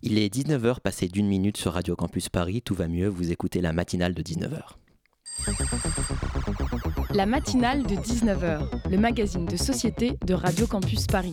Il est 19h passé d'une minute sur Radio Campus Paris, tout va mieux, vous écoutez la matinale de 19h. La matinale de 19h, le magazine de société de Radio Campus Paris.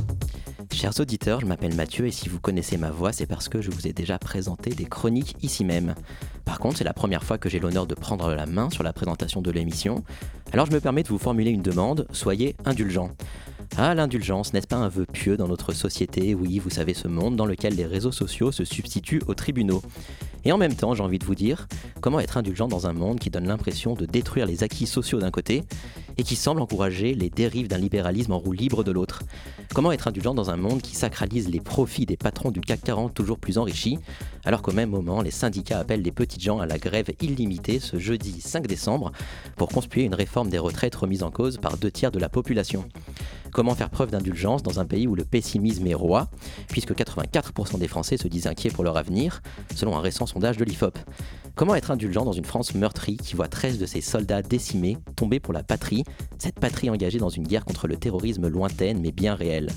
Chers auditeurs, je m'appelle Mathieu et si vous connaissez ma voix, c'est parce que je vous ai déjà présenté des chroniques ici même. Par contre, c'est la première fois que j'ai l'honneur de prendre la main sur la présentation de l'émission, alors je me permets de vous formuler une demande, soyez indulgents. Ah, l'indulgence, n'est-ce pas un vœu pieux dans notre société? Oui, vous savez, ce monde dans lequel les réseaux sociaux se substituent aux tribunaux. Et en même temps, j'ai envie de vous dire, comment être indulgent dans un monde qui donne l'impression de détruire les acquis sociaux d'un côté et qui semble encourager les dérives d'un libéralisme en roue libre de l'autre. Comment être indulgent dans un monde qui sacralise les profits des patrons du CAC 40 toujours plus enrichis, alors qu'au même moment, les syndicats appellent les petites gens à la grève illimitée ce jeudi 5 décembre pour conspuer une réforme des retraites remise en cause par deux tiers de la population. Comment faire preuve d'indulgence dans un pays où le pessimisme est roi, puisque 84% des Français se disent inquiets pour leur avenir, selon un récent sondage de l'IFOP Comment être indulgent dans une France meurtrie qui voit 13 de ses soldats décimés tomber pour la patrie, cette patrie engagée dans une guerre contre le terrorisme lointaine mais bien réelle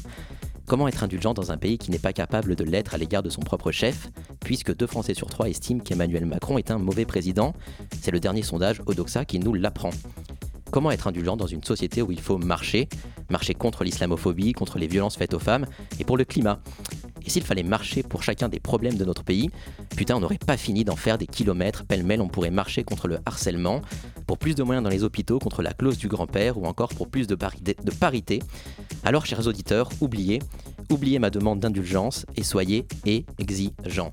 Comment être indulgent dans un pays qui n'est pas capable de l'être à l'égard de son propre chef, puisque deux Français sur trois estiment qu'Emmanuel Macron est un mauvais président? C'est le dernier sondage Odoxa qui nous l'apprend. Comment être indulgent dans une société où il faut marcher, marcher contre l'islamophobie, contre les violences faites aux femmes et pour le climat? Et s'il fallait marcher pour chacun des problèmes de notre pays, putain, on n'aurait pas fini d'en faire des kilomètres. Pêle-mêle, on pourrait marcher contre le harcèlement, pour plus de moyens dans les hôpitaux, contre la clause du grand-père, ou encore pour plus de, parité. Alors, chers auditeurs, oubliez, oubliez ma demande d'indulgence et soyez exigeants.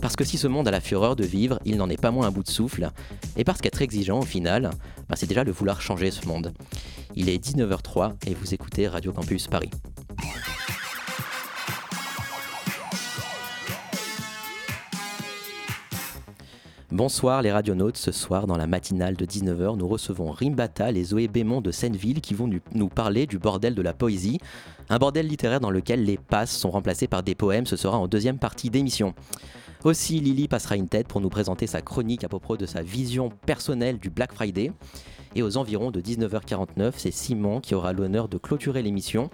Parce que si ce monde a la fureur de vivre, il n'en est pas moins un bout de souffle. Et parce qu'être exigeant, au final, bah, c'est déjà le vouloir changer ce monde. Il est 19h03 et vous écoutez Radio Campus Paris. Bonsoir les radionautes, ce soir dans la matinale de 19h, nous recevons Rimbata et Zoé Bémont de Seineville qui vont nous parler du bordel de la poésie, un bordel littéraire dans lequel les passes sont remplacées par des poèmes, ce sera en deuxième partie d'émission. Aussi, Lily passera une tête pour nous présenter sa chronique à propos de sa vision personnelle du Black Friday. Et aux environs de 19h49, c'est Simon qui aura l'honneur de clôturer l'émission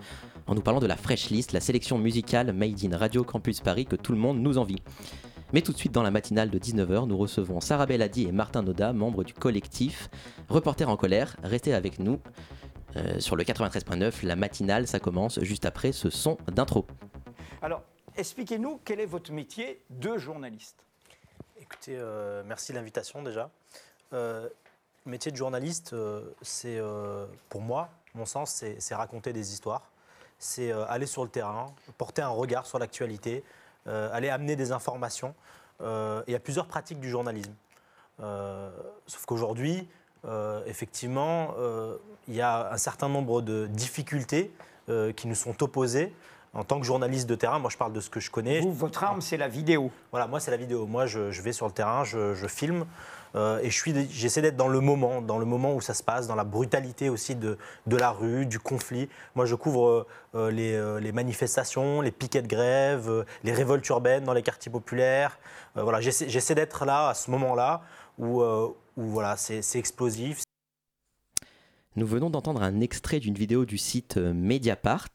en nous parlant de la Fresh List, la sélection musicale Made in Radio Campus Paris que tout le monde nous envie. Mais tout de suite dans la matinale de 19h, nous recevons Sarah Belladi et Martin Noda, membres du collectif Reporters en colère. Restez avec nous euh, sur le 93.9. La matinale, ça commence juste après ce son d'intro. Alors, expliquez-nous quel est votre métier de journaliste. Écoutez, euh, merci de l'invitation déjà. Euh, le métier de journaliste, c'est pour moi, mon sens, c'est raconter des histoires. C'est aller sur le terrain, porter un regard sur l'actualité, aller amener des informations. il y a plusieurs pratiques du journalisme. sauf qu'aujourd'hui, effectivement, il y a un certain nombre de difficultés qui nous sont opposées en tant que journaliste de terrain, moi je parle de ce que je connais. Vous, votre arme, c'est la vidéo. Voilà, moi c'est la vidéo. Moi je, vais sur le terrain, je, filme euh, et j'essaie d'être dans le moment, dans le moment où ça se passe, dans la brutalité aussi de, de la rue, du conflit. Moi je couvre euh, les, euh, les, manifestations, les piquets de grève, les révoltes urbaines dans les quartiers populaires. voilà, j'essaie d'être là à ce moment-là où, où voilà, c'est explosif, nous venons d'entendre un extrait d'une vidéo du site euh, Mediapart.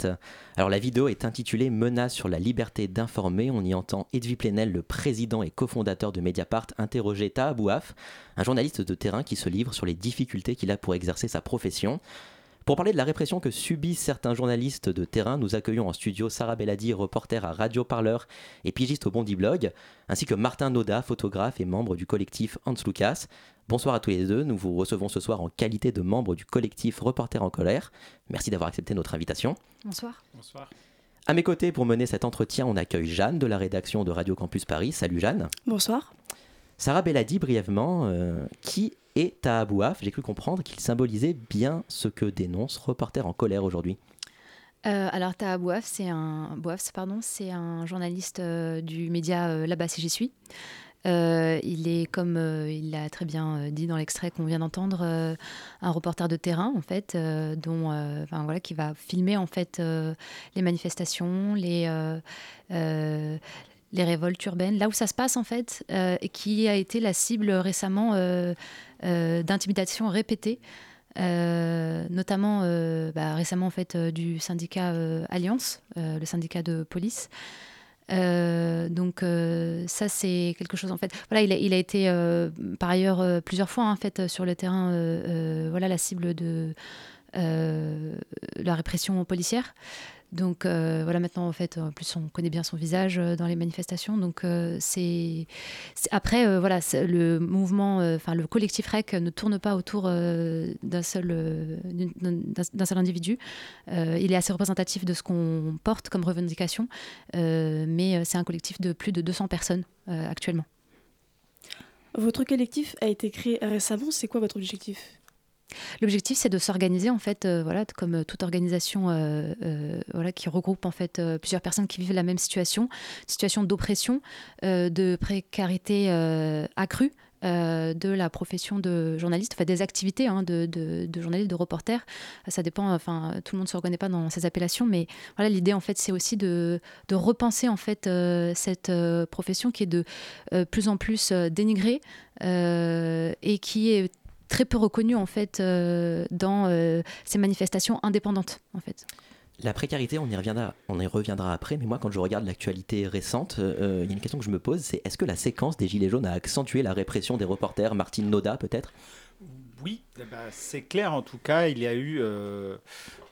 Alors la vidéo est intitulée Menace sur la liberté d'informer. On y entend Edwy Plenel, le président et cofondateur de Mediapart, interroger Taha Bouaf, un journaliste de terrain qui se livre sur les difficultés qu'il a pour exercer sa profession. Pour parler de la répression que subissent certains journalistes de terrain, nous accueillons en studio Sarah Belladi, reporter à Radio Parleur et pigiste au Bondi Blog, ainsi que Martin Noda, photographe et membre du collectif Hans Lucas. Bonsoir à tous les deux, nous vous recevons ce soir en qualité de membre du collectif Reporter en colère. Merci d'avoir accepté notre invitation. Bonsoir. Bonsoir. À mes côtés, pour mener cet entretien, on accueille Jeanne de la rédaction de Radio Campus Paris. Salut Jeanne. Bonsoir. Sarah Belladi, brièvement, euh, qui et Tahabouaf, j'ai cru comprendre qu'il symbolisait bien ce que dénonce Reporter en colère aujourd'hui. Euh, alors Tahabouaf, c'est un, pardon, c'est un journaliste euh, du média euh, Là-bas si j'y suis. Il est, comme il l'a très bien dit dans l'extrait qu'on vient d'entendre, un reporter de terrain, en fait, dont, enfin, voilà, qui va filmer, en fait, les manifestations, les les révoltes urbaines, là où ça se passe en fait, et qui a été la cible récemment d'intimidation répétée euh, notamment euh, bah, récemment en fait euh, du syndicat Alliance, le syndicat de police. Donc ça c'est quelque chose en fait. Voilà, il a, été par ailleurs plusieurs fois en fait sur le terrain, voilà la cible de la répression policière. Donc euh, voilà, maintenant en fait, en plus on connaît bien son visage euh, dans les manifestations. Donc euh, c'est après voilà, le mouvement, enfin le collectif REC ne tourne pas autour d'un seul d'un seul individu. il est assez représentatif de ce qu'on porte comme revendication, mais c'est un collectif de plus de 200 personnes actuellement. Votre collectif a été créé récemment. C'est quoi votre objectif? L'objectif, c'est de s'organiser en fait, euh, voilà, comme euh, toute organisation, euh, voilà, qui regroupe en fait plusieurs personnes qui vivent la même situation, situation d'oppression, de précarité accrue. de la profession de journaliste, enfin des activités hein, de, de, journaliste, de reporter. Ça dépend, enfin tout le monde ne se reconnaît pas dans ces appellations, mais voilà l'idée en fait c'est aussi de, de, repenser en fait cette profession qui est de plus en plus dénigrée et qui est très peu reconnu en fait euh, dans euh, ces manifestations indépendantes en fait. La précarité, on y, reviendra, on y reviendra après, mais moi quand je regarde l'actualité récente, euh, il y a une question que je me pose, c'est est-ce que la séquence des Gilets jaunes a accentué la répression des reporters Martine Noda peut-être? Oui, eh ben, c'est clair en tout cas, il y a eu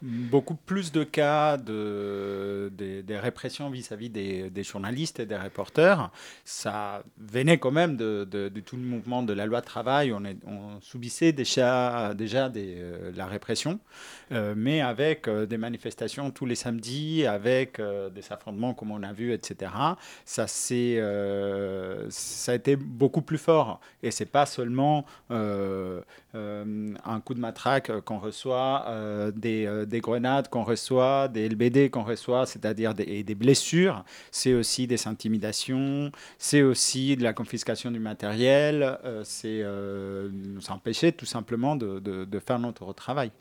beaucoup plus de cas de, des répressions vis-à-vis des, journalistes et des reporters. Ça venait quand même de, tout le mouvement de la loi de travail. On, subissait déjà, déjà euh, la répression, euh, mais avec euh, des manifestations tous les samedis, avec des affrontements comme on a vu, etc. Ça, ça a été beaucoup plus fort. Et c'est pas seulement un coup de matraque qu'on reçoit, des des grenades qu'on reçoit, des LBD qu'on reçoit, c'est-à-dire des, des, blessures, c'est aussi des intimidations, c'est aussi de la confiscation du matériel, euh, c'est euh, nous empêcher tout simplement de, de, faire notre travail.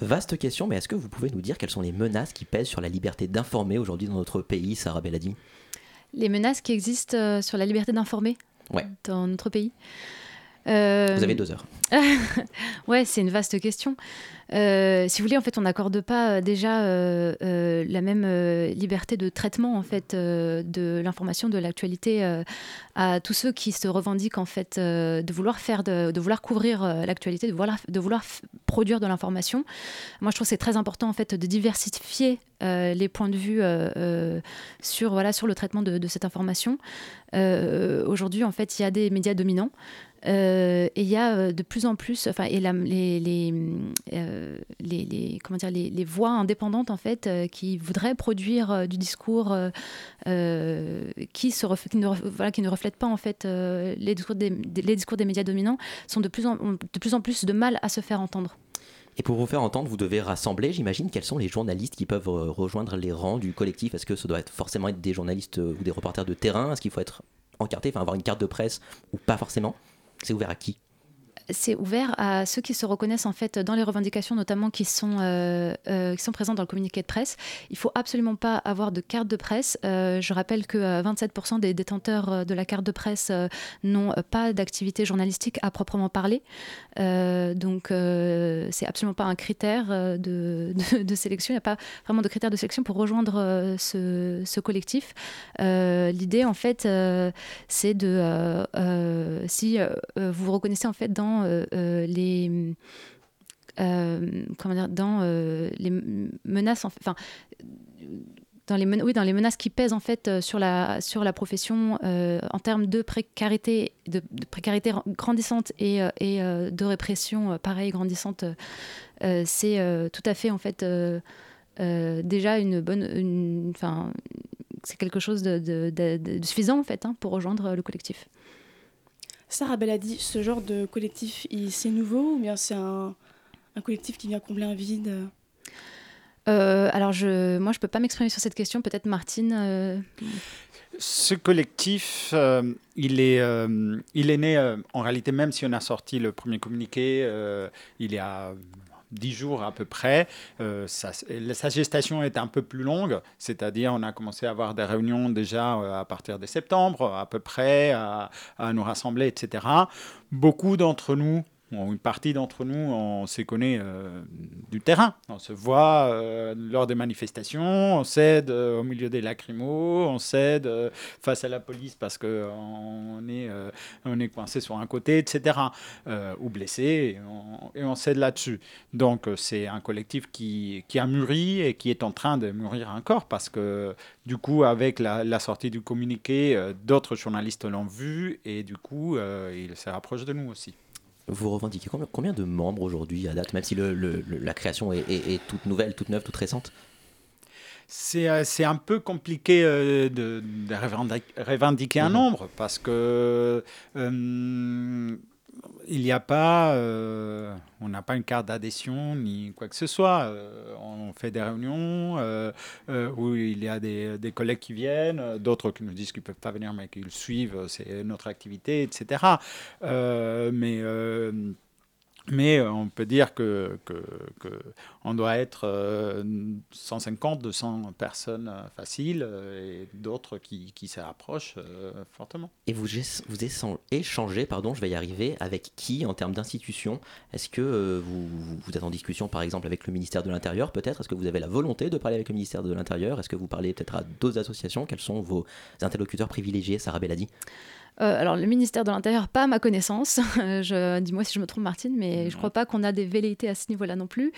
Vaste question, mais est-ce que vous pouvez nous dire quelles sont les menaces qui pèsent sur la liberté d'informer aujourd'hui dans notre pays, Sarah Belladi Les menaces qui existent euh, sur la liberté d'informer? Ouais. dans notre pays? Vous avez deux heures. ouais, c'est une vaste question. Euh, si vous voulez, en fait, on n'accorde pas euh, déjà euh, la même liberté de traitement en fait de l'information, de l'actualité à tous ceux qui se revendiquent en fait de vouloir faire, de, vouloir couvrir l'actualité, de vouloir, de vouloir produire de l'information. Moi, je trouve que c'est très important en fait de diversifier les points de vue sur voilà sur le traitement de, de cette information. Aujourd'hui, en fait, il y a des médias dominants. Et il y a de plus en plus, enfin, et les, les, euh, les, comment dire, les, voix indépendantes en fait euh, qui voudraient produire euh, du discours qui, se ne, voilà, qui ne reflètent pas en fait les, discours des, les médias dominants sont de plus en, de plus en plus de mal à se faire entendre. Et pour vous faire entendre, vous devez rassembler, j'imagine, quels sont les journalistes qui peuvent rejoindre les rangs du collectif? Est-ce que ça doit forcément être des journalistes ou des reporters de terrain? Est-ce qu'il faut être encarté, enfin avoir une carte de presse ou pas forcément? C'est ouvert à qui? C'est ouvert à ceux qui se reconnaissent en fait dans les revendications, notamment qui sont, euh, euh, présents dans le communiqué de presse. Il faut absolument pas avoir de carte de presse. Euh, je rappelle que 27% des détenteurs de la carte de presse n'ont pas d'activité journalistique à proprement parler. donc c'est absolument pas un critère de, de, sélection. Il n'y a pas vraiment de critère de sélection pour rejoindre ce, ce, collectif. L'idée en fait, c'est de si vous vous reconnaissez en fait dans euh, euh, les euh, comment dire, dans les menaces, enfin, dans les, oui, dans les menaces qui pèsent en fait sur la, sur la profession en termes de précarité, de, précarité grandissante et, et de répression pareil grandissante, c'est tout à fait en fait déjà une bonne, enfin, c'est quelque chose de, de, suffisant en fait hein, pour rejoindre le collectif. Sarah Bell a dit, ce genre de collectif, c'est nouveau ou bien c'est un, collectif qui vient combler un vide? Alors, je, moi, je ne peux pas m'exprimer sur cette question. Peut-être Martine Ce collectif, il, est, il est né, en réalité, même si on a sorti le premier communiqué, il y a dix jours à peu près. Euh, sa gestation est un peu plus longue, c'est-à-dire on a commencé à avoir des réunions déjà euh, à partir de septembre à peu près, à nous rassembler, etc. Beaucoup d'entre nous une partie d'entre nous, on se connaît euh, du terrain. On se voit euh, lors des manifestations, on s'aide euh, au milieu des lacrymos, on s'aide face à la police parce qu'on est, coincé sur un côté, etc. ou blessé, et on, s'aide là-dessus. Donc c'est un collectif qui, qui, a mûri et qui est en train de mûrir encore parce que du coup, avec la, la sortie du communiqué, d'autres journalistes l'ont vu et du coup, il se rapproche de nous aussi. Vous revendiquez combien, de membres aujourd'hui à date, même si la création est, toute nouvelle, toute neuve, toute récente? C'est, euh, un peu compliqué euh, de, revendiquer un mhm. nombre parce que euh, il n'y a pas, euh, on n'a pas une carte d'adhésion ni quoi que ce soit. Euh, on fait des réunions euh, où il y a des, des collègues qui viennent, d'autres qui nous disent qu'ils ne peuvent pas venir mais qu'ils suivent, c'est notre activité, etc. mais mais euh, on peut dire que, que, doit être 150, euh, 200 personnes euh, faciles et d'autres qui, qui se fortement. Et vous, vous échangez, pardon, je vais y arriver, avec qui en termes d'institutions Est-ce que vous, vous, êtes en discussion par exemple avec le ministère de l'Intérieur peut-être? Est-ce que vous avez la volonté de parler avec le ministère de l'Intérieur? Est-ce que vous parlez peut-être à d'autres associations? Quels sont vos interlocuteurs privilégiés, Sarah Belladi euh, alors, le ministère de l'Intérieur, pas à ma connaissance. Dis-moi si je me trompe, Martine, mais je ne crois pas qu'on a des velléités à ce niveau-là non plus.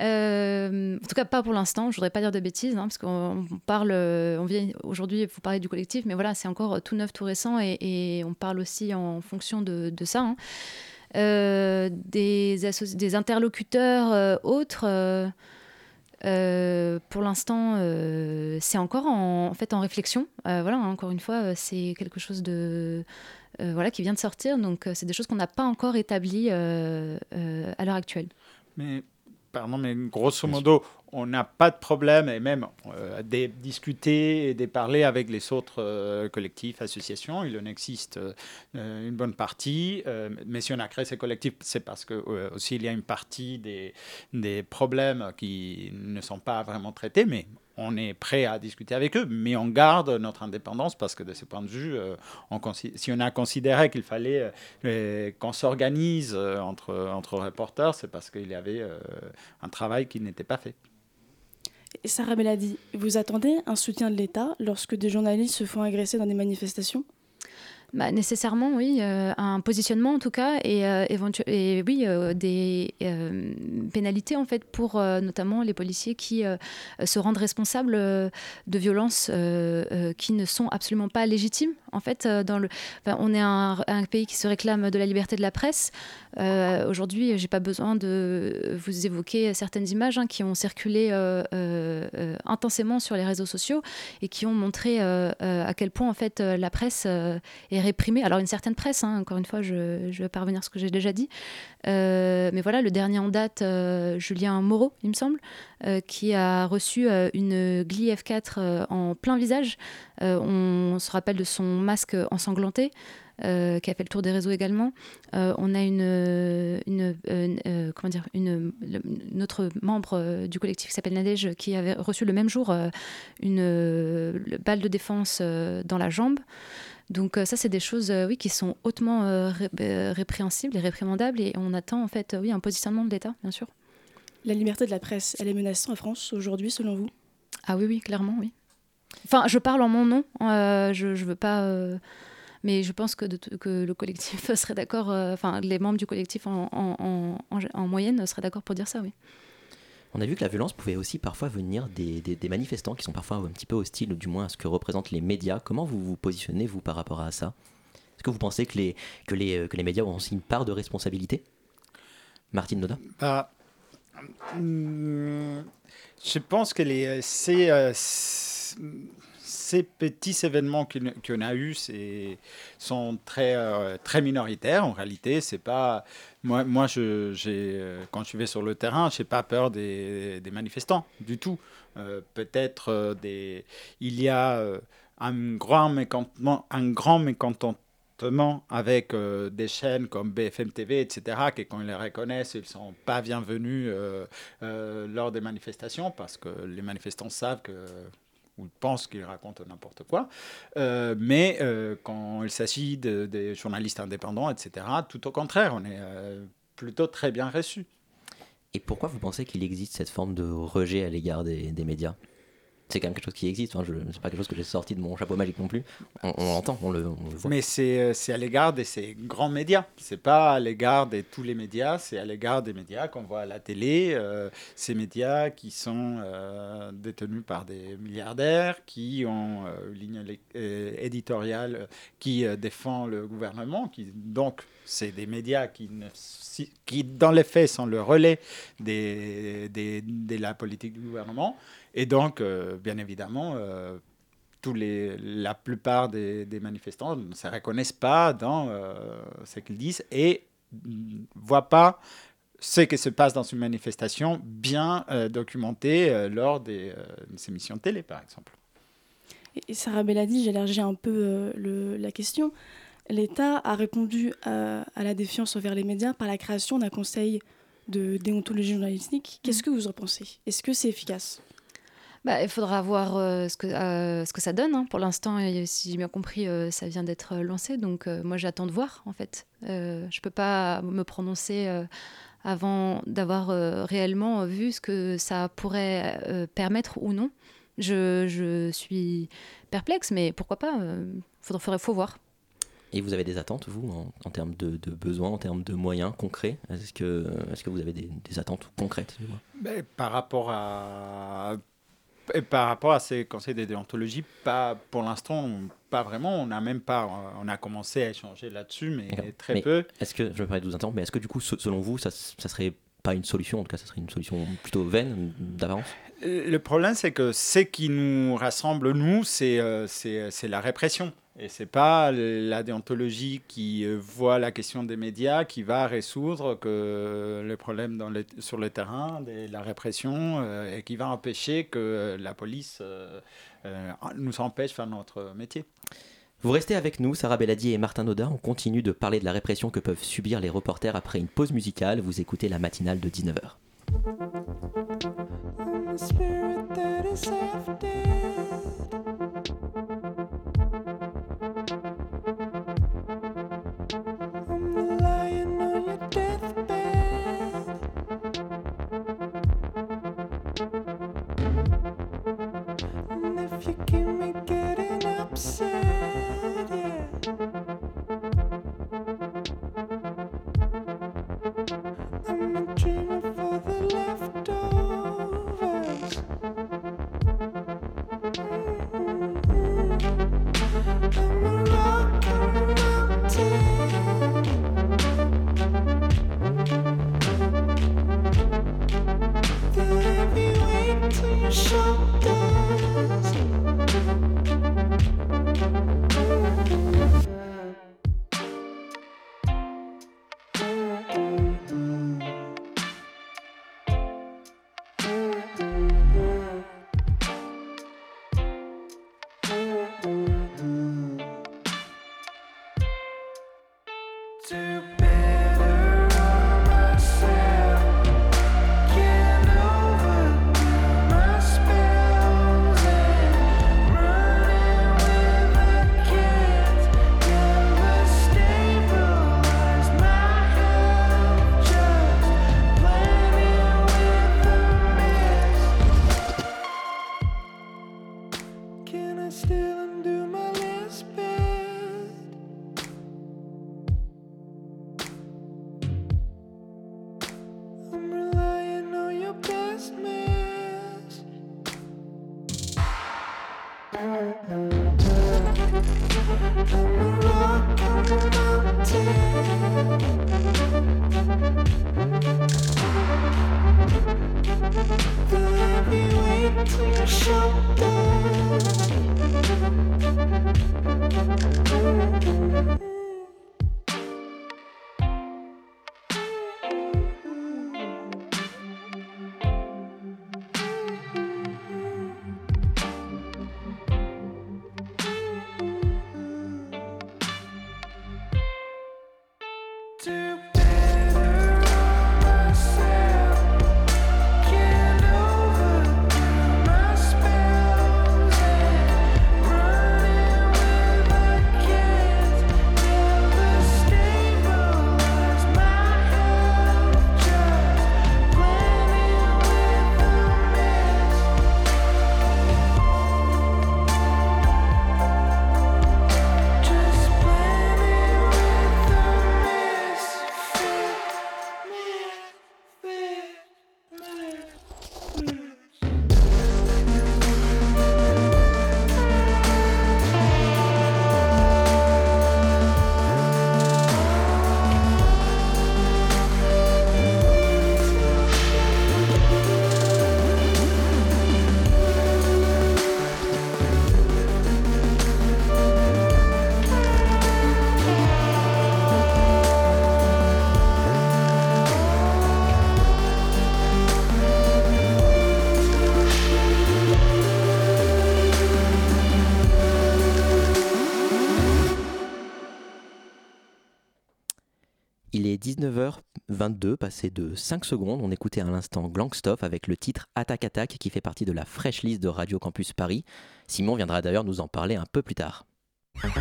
Euh, en tout cas, pas pour l'instant. Je voudrais pas dire de bêtises, hein, parce qu'on parle, on vient aujourd'hui, vous parler du collectif, mais voilà, c'est encore tout neuf, tout récent, et, on parle aussi en fonction de, ça. Hein. Euh, des, des, interlocuteurs autres. Euh, pour l'instant, euh, c'est encore en, fait en réflexion. Euh, voilà, encore une fois, c'est quelque chose de voilà qui vient de sortir, donc c'est des choses qu'on n'a pas encore établies à l'heure actuelle. Pardon, mais grosso modo, on n'a pas de problème, et même euh, de discuter et de parler avec les autres euh, collectifs, associations. Il en existe euh, une bonne partie, mais si on a créé ces collectifs, c'est parce que aussi il y a une partie des, des problèmes qui ne sont pas vraiment traités, mais on est prêt à discuter avec eux, mais on garde notre indépendance parce que de ce point de vue, on si on a considéré qu'il fallait qu'on s'organise entre, entre reporters, c'est parce qu'il y avait un travail qui n'était pas fait. Sarah Meladi, vous attendez un soutien de l'État lorsque des journalistes se font agresser dans des manifestations? Bah, nécessairement, oui, euh, un positionnement en tout cas, et, euh, oui, euh, des pénalités en fait pour notamment les policiers qui se rendent responsables de violences qui ne sont absolument pas légitimes. En fait, on est un, un, pays qui se réclame de la liberté de la presse. Aujourd'hui, j'ai pas besoin de vous évoquer certaines images hein, qui ont circulé intensément sur les réseaux sociaux et qui ont montré à quel point en fait la presse est réprimée. Alors une certaine presse, hein, encore une fois, je, je vais parvenir à ce que j'ai déjà dit. Euh, mais voilà, le dernier en date, euh, Julien Moreau, il me semble, euh, qui a reçu une Gli F4 en plein visage. On, se rappelle de son masque ensanglanté. qui a fait le tour des réseaux également. on a une, une comment dire, une, notre membre du collectif qui s'appelle Nadège qui avait reçu le même jour une balle de défense dans la jambe. Donc euh, ça, c'est des choses euh, oui, qui sont hautement euh, répréhensibles et réprimandables et on attend en fait oui, un positionnement de l'État, bien sûr. La liberté de la presse, elle est menacée en France aujourd'hui, selon vous? Ah oui, oui, clairement, oui. Enfin, je parle en mon nom, je ne veux pas... mais je pense que, que le collectif serait d'accord, enfin les membres du collectif en, en, en moyenne seraient d'accord pour dire ça, oui. On a vu que la violence pouvait aussi parfois venir des, manifestants qui sont parfois un petit peu hostiles, ou du moins à ce que représentent les médias. Comment vous vous positionnez, vous, par rapport à ça? Est-ce que vous pensez que les, que, les, euh, que les médias ont aussi une part de responsabilité? Martine Noda bah, hmm, Je pense que les, c'est, euh, ces petits événements qu'on a eus sont très, euh, très minoritaires. En réalité, c'est pas. Moi, moi je, euh, quand je vais sur le terrain, je n'ai pas peur des, manifestants du tout. Peut-être des. Il y a un grand mécontentement, un grand mécontentement avec euh, des chaînes comme BFM TV, etc., qui quand ils les reconnaissent, ils ne sont pas bienvenus euh, euh, lors des manifestations parce que les manifestants savent que ou pensent qu'ils racontent n'importe quoi. mais quand il s'agit de, des journalistes indépendants, etc., tout au contraire, on est plutôt très bien reçus. Et pourquoi vous pensez qu'il existe cette forme de rejet à l'égard des médias? C'est quand même quelque chose qui existe. Hein. Je, c'est pas quelque chose que j'ai sorti de mon chapeau magique non plus. On, l'entend, on le, voit. Mais c'est, euh, c'est à l'égard de ces grands médias. C'est pas à l'égard de tous les médias, c'est à l'égard des médias qu'on voit à la télé. Euh, ces médias qui sont euh, détenus par des milliardaires, qui ont une ligne éditoriale qui défend le gouvernement. Qui, donc, c'est des médias qui, qui, dans les faits, sont le relais des, des, de la politique du gouvernement. Et donc, euh, bien évidemment, euh, tous les, la plupart des, manifestants ne se reconnaissent pas dans euh, ce qu'ils disent et ne voient pas ce qui se passe dans une manifestation bien documenté lors des, émissions de télé, par exemple. Et Sarah Belladi, j'élargis un peu la question. L'État a répondu à, à, la défiance envers les médias par la création d'un conseil de déontologie journalistique. Qu'est-ce mmh. que vous en pensez? Est-ce que c'est efficace? Bah, il faudra voir euh, ce, que, euh, ce que ça donne. Hein. Pour l'instant, si j'ai bien compris, euh, ça vient d'être lancé. Donc, moi, j'attends de voir, en fait. je ne peux pas me prononcer avant d'avoir réellement vu ce que ça pourrait permettre ou non. Je, je, suis perplexe, mais pourquoi pas Il faudrait, faut voir. Et vous avez des attentes, vous, en, termes de, besoins, en termes de moyens concrets? Est-ce que, est que vous avez des, attentes concrètes ben, Par rapport à et par rapport à ces conseils de déontologie, pas pour l'instant, pas vraiment. On a même pas, on a commencé à échanger là-dessus, mais très peu. Est-ce que je me permets de vous interrompre, mais est-ce que du coup, selon vous, ça, ça serait pas une solution, en tout cas, ça serait une solution plutôt vaine d'avance? Le problème, c'est que ce qui nous rassemble, nous, c'est euh, c'est la répression. Et c'est pas la déontologie qui euh, voit la question des médias qui va résoudre que les problèmes sur le terrain, de la répression, euh, et qui va empêcher que la police euh, nous empêche de faire notre métier. Vous restez avec nous, Sarah Belladier et Martin Nodin. On continue de parler de la répression que peuvent subir les reporters après une pause musicale. Vous écoutez la matinale de 19h. 19h22, passé de 5 secondes. On écoutait à l'instant Glankstoff avec le titre Attaque Attaque qui fait partie de la fraîche liste de Radio Campus Paris. Simon viendra d'ailleurs nous en parler un peu plus tard.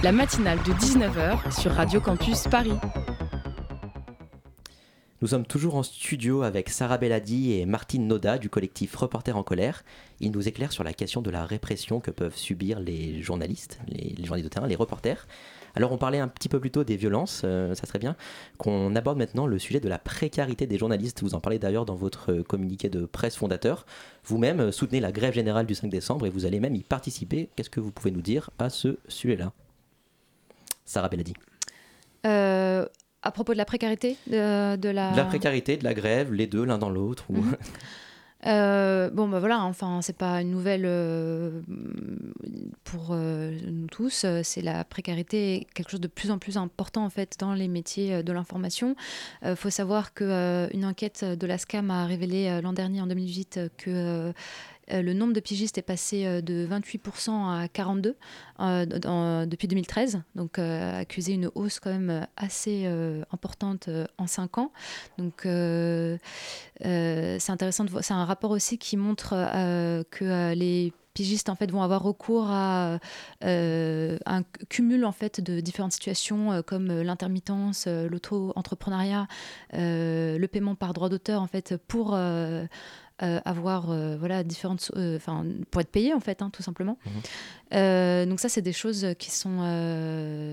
La matinale de 19h sur Radio Campus Paris. Nous sommes toujours en studio avec Sarah Belladi et Martine Noda du collectif Reporters en colère. Ils nous éclairent sur la question de la répression que peuvent subir les journalistes, les, les journalistes de terrain, les reporters. Alors on parlait un petit peu plus tôt des violences, euh, ça serait bien qu'on aborde maintenant le sujet de la précarité des journalistes. Vous en parlez d'ailleurs dans votre communiqué de presse fondateur. Vous-même euh, soutenez la grève générale du 5 décembre et vous allez même y participer. Qu'est-ce que vous pouvez nous dire à ce sujet-là? Sarah Belladi. Euh, à propos de la précarité de, de la... De la précarité, de la grève, les deux, l'un dans l'autre ou... Mhm. Euh, bon, bah voilà, enfin, c'est pas une nouvelle euh, pour euh, nous tous. C'est la précarité, quelque chose de plus en plus important en fait dans les métiers de l'information. Il faut savoir que une enquête de la SCAM a révélé l'an dernier, en 2018, que le nombre de pigistes est passé euh, de 28% à 42% euh, depuis 2013, donc accusé une hausse quand même assez importante en 5 ans. Donc c'est intéressant. C'est un rapport aussi qui montre que les pigistes en fait vont avoir recours à un cumul en fait de différentes situations comme l'intermittence, l'auto-entrepreneuriat, le paiement par droit d'auteur en fait pour euh, avoir euh, voilà différentes euh, enfin pour être payé en fait hein, tout simplement. Mhm. donc ça c'est des choses qui sont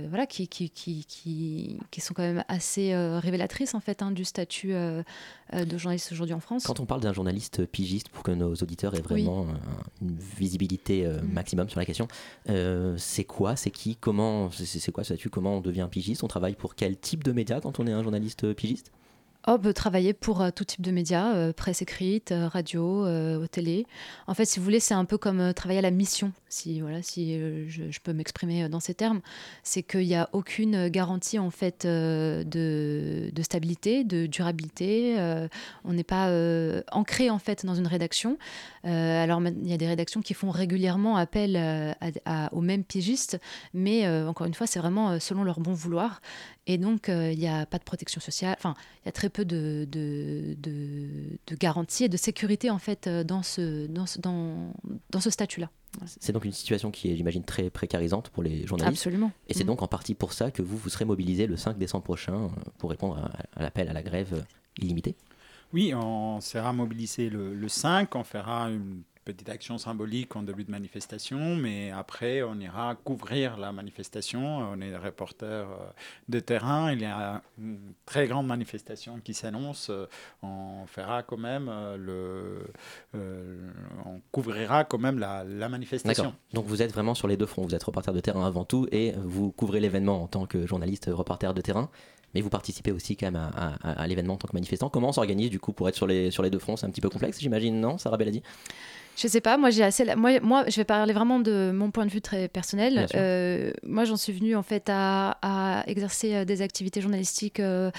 voilà qui qui, qui, qui, qui, sont quand même assez révélatrices en fait hein, du statut de journaliste aujourd'hui en France. Quand on parle d'un journaliste pigiste pour que nos auditeurs aient vraiment une visibilité mhm. maximum sur la question c'est quoi c'est qui comment c'est quoi ce statut comment on devient pigiste? On travaille pour quel type de média quand on est un journaliste pigiste? Bah, travailler pour euh, tout type de médias, euh, presse écrite, euh, radio, télé. En fait, si vous voulez, c'est un peu comme travailler à la mission, si, voilà, si je, je, peux m'exprimer dans ces termes. C'est qu'il n'y a aucune garantie en fait de, de, stabilité, de durabilité. on n'est pas ancré en fait dans une rédaction. Alors, il y a des rédactions qui font régulièrement appel à, aux mêmes pigistes, mais encore une fois, c'est vraiment selon leur bon vouloir. Et donc, il n'y a pas de protection sociale. Enfin, il y a très peu de, de, de, garanties et de sécurité en fait euh, dans ce, dans ce, dans, dans ce statut-là. C'est donc une situation qui est, j'imagine, très précarisante pour les journalistes. Absolument. Et c'est mm. donc en partie pour ça que vous, vous serez mobilisé le 5 décembre prochain euh, pour répondre à, l'appel à la grève euh, illimitée Oui, on sera mobilisé le, le 5, on fera une petite action symbolique en début de manifestation, mais après, on ira couvrir la manifestation. On est reporter euh, de terrain. Il y a une très grande manifestation qui s'annonce. On fera quand même euh, le. Euh, on couvrira quand même la, la manifestation. Donc vous êtes vraiment sur les deux fronts. Vous êtes reporter de terrain avant tout et vous couvrez l'événement en tant que journaliste reporter de terrain. Mais vous participez aussi quand même à, l'événement en tant que manifestant. Comment on s'organise du coup pour être sur les, sur les deux fronts? C'est un petit peu complexe, j'imagine, non? Sarah Belladi je sais pas, moi j'ai assez. Moi, moi, je vais parler vraiment de mon point de vue très personnel. Euh, moi, j'en suis venue en fait à, exercer euh, des activités journalistiques euh,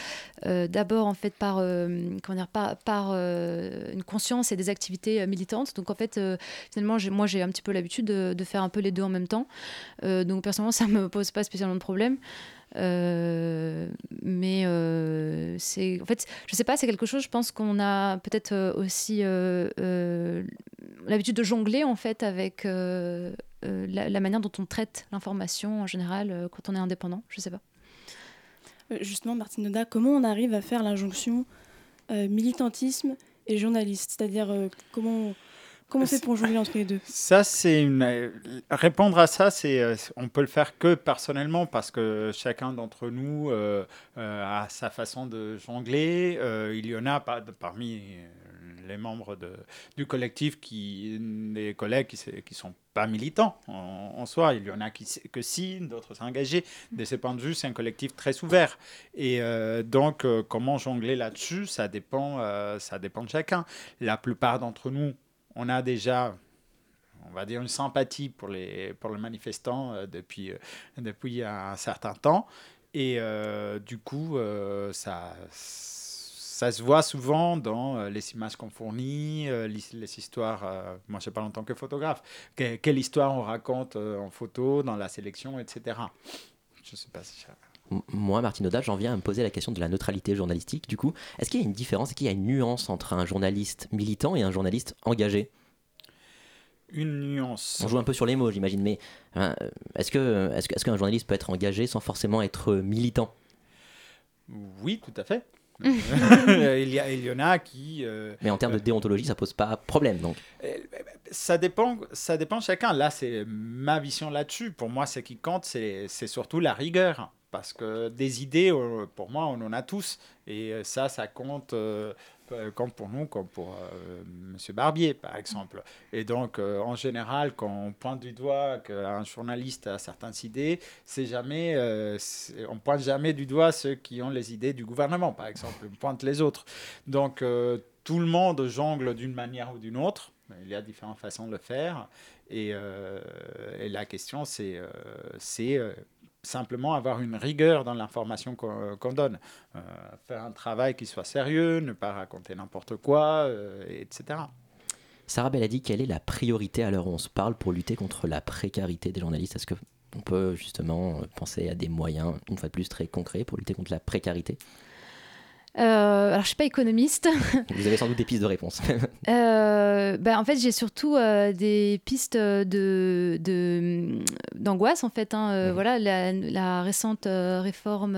d'abord en fait par comment dire par, par une conscience et des activités militantes. Donc en fait, finalement, moi j'ai un petit peu l'habitude de, de, faire un peu les deux en même temps. donc personnellement, ça me pose pas spécialement de problème. Euh, mais euh, c'est en fait, je sais pas, c'est quelque chose. Je pense qu'on a peut-être euh, aussi l'habitude de jongler en fait avec la, manière dont on traite l'information en général quand on est indépendant. Je sais pas. Justement, Martine Noda, comment on arrive à faire l'injonction militantisme et journaliste? C'est-à-dire comment Comment c'est pour jouer entre les deux? Ça, c'est une... Euh, répondre à ça, c'est euh, on peut le faire que personnellement parce que chacun d'entre nous euh, a sa façon de jongler. il y en a pas parmi les membres de, du collectif qui des collègues qui qui sont pas militants en, soi. Il y en a qui que si, d'autres s'engager. De ce point de vue, c'est un collectif très ouvert. Et donc, comment jongler là-dessus, ça dépend, ça dépend de chacun. La plupart d'entre nous on a déjà on va dire une sympathie pour les, pour les manifestants euh, depuis, euh, depuis un certain temps. Et euh, du coup, ça, ça se voit souvent dans les images qu'on fournit, les, histoires. moi, je parle en tant que photographe. quelle histoire on raconte en photo, dans la sélection, etc. Je ne sais pas si moi, Martine Oda, j'en viens à me poser la question de la neutralité journalistique. Du coup, est-ce qu'il y a une différence, est-ce qu'il y a une nuance entre un journaliste militant et un journaliste engagé? Une nuance. On joue un peu sur les mots, j'imagine, mais hein, est-ce que est-ce, est-ce qu'un journaliste peut être engagé sans forcément être militant? Oui, tout à fait. il, y a, il y en a qui. Euh, mais en termes de déontologie, ça pose pas problème, donc. Euh, ça dépend, ça dépend de chacun. Là, c'est ma vision là-dessus. Pour moi, ce qui compte, c'est, c'est surtout la rigueur parce que des idées, euh, pour moi, on en a tous. Et euh, ça, ça compte, euh, compte pour nous, comme pour M. Barbier, par exemple. Et donc, en général, quand on pointe du doigt qu'un journaliste a certaines idées, c'est jamais, on pointe jamais du doigt ceux qui ont les idées du gouvernement, par exemple. On pointe les autres. Donc, tout le monde jongle d'une manière ou d'une autre. Il y a différentes façons de le faire. Et, et la question, c'est simplement avoir une rigueur dans l'information qu'on donne. Euh, faire un travail qui soit sérieux, ne pas raconter n'importe quoi, euh, etc. Sarah dit quelle est la priorité à l'heure où on se parle pour lutter contre la précarité des journalistes? Est-ce qu'on peut justement penser à des moyens, une fois de plus, très concrets pour lutter contre la précarité? Euh, alors, je suis pas économiste. Vous avez sans doute des pistes de réponse. euh, ben, en fait, j'ai surtout euh, des pistes de, d'angoisse, en fait. Hein. Mhm. Voilà, la, la récente réforme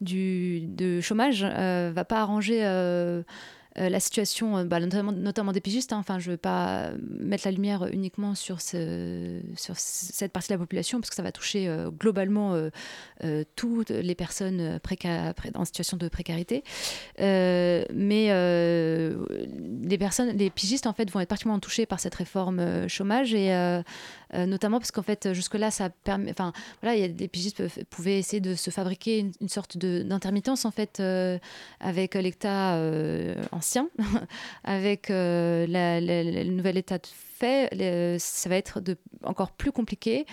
du, de chômage va pas arranger la situation, euh, bah, notamment, des pigistes. Hein. Enfin, je ne veux pas mettre la lumière uniquement sur cette partie de la population, parce que ça va toucher euh, globalement toutes les personnes en situation de précarité. mais les personnes, les pigistes, en fait, vont être particulièrement touchés par cette réforme chômage et notamment parce qu'en fait, jusque-là, ça permet. Enfin, voilà, il y a des pigistes pouvaient essayer de se fabriquer une, une sorte d'intermittence, en fait, avec l'État en avec euh, le nouvel état de fait, ça va être de, encore plus compliqué.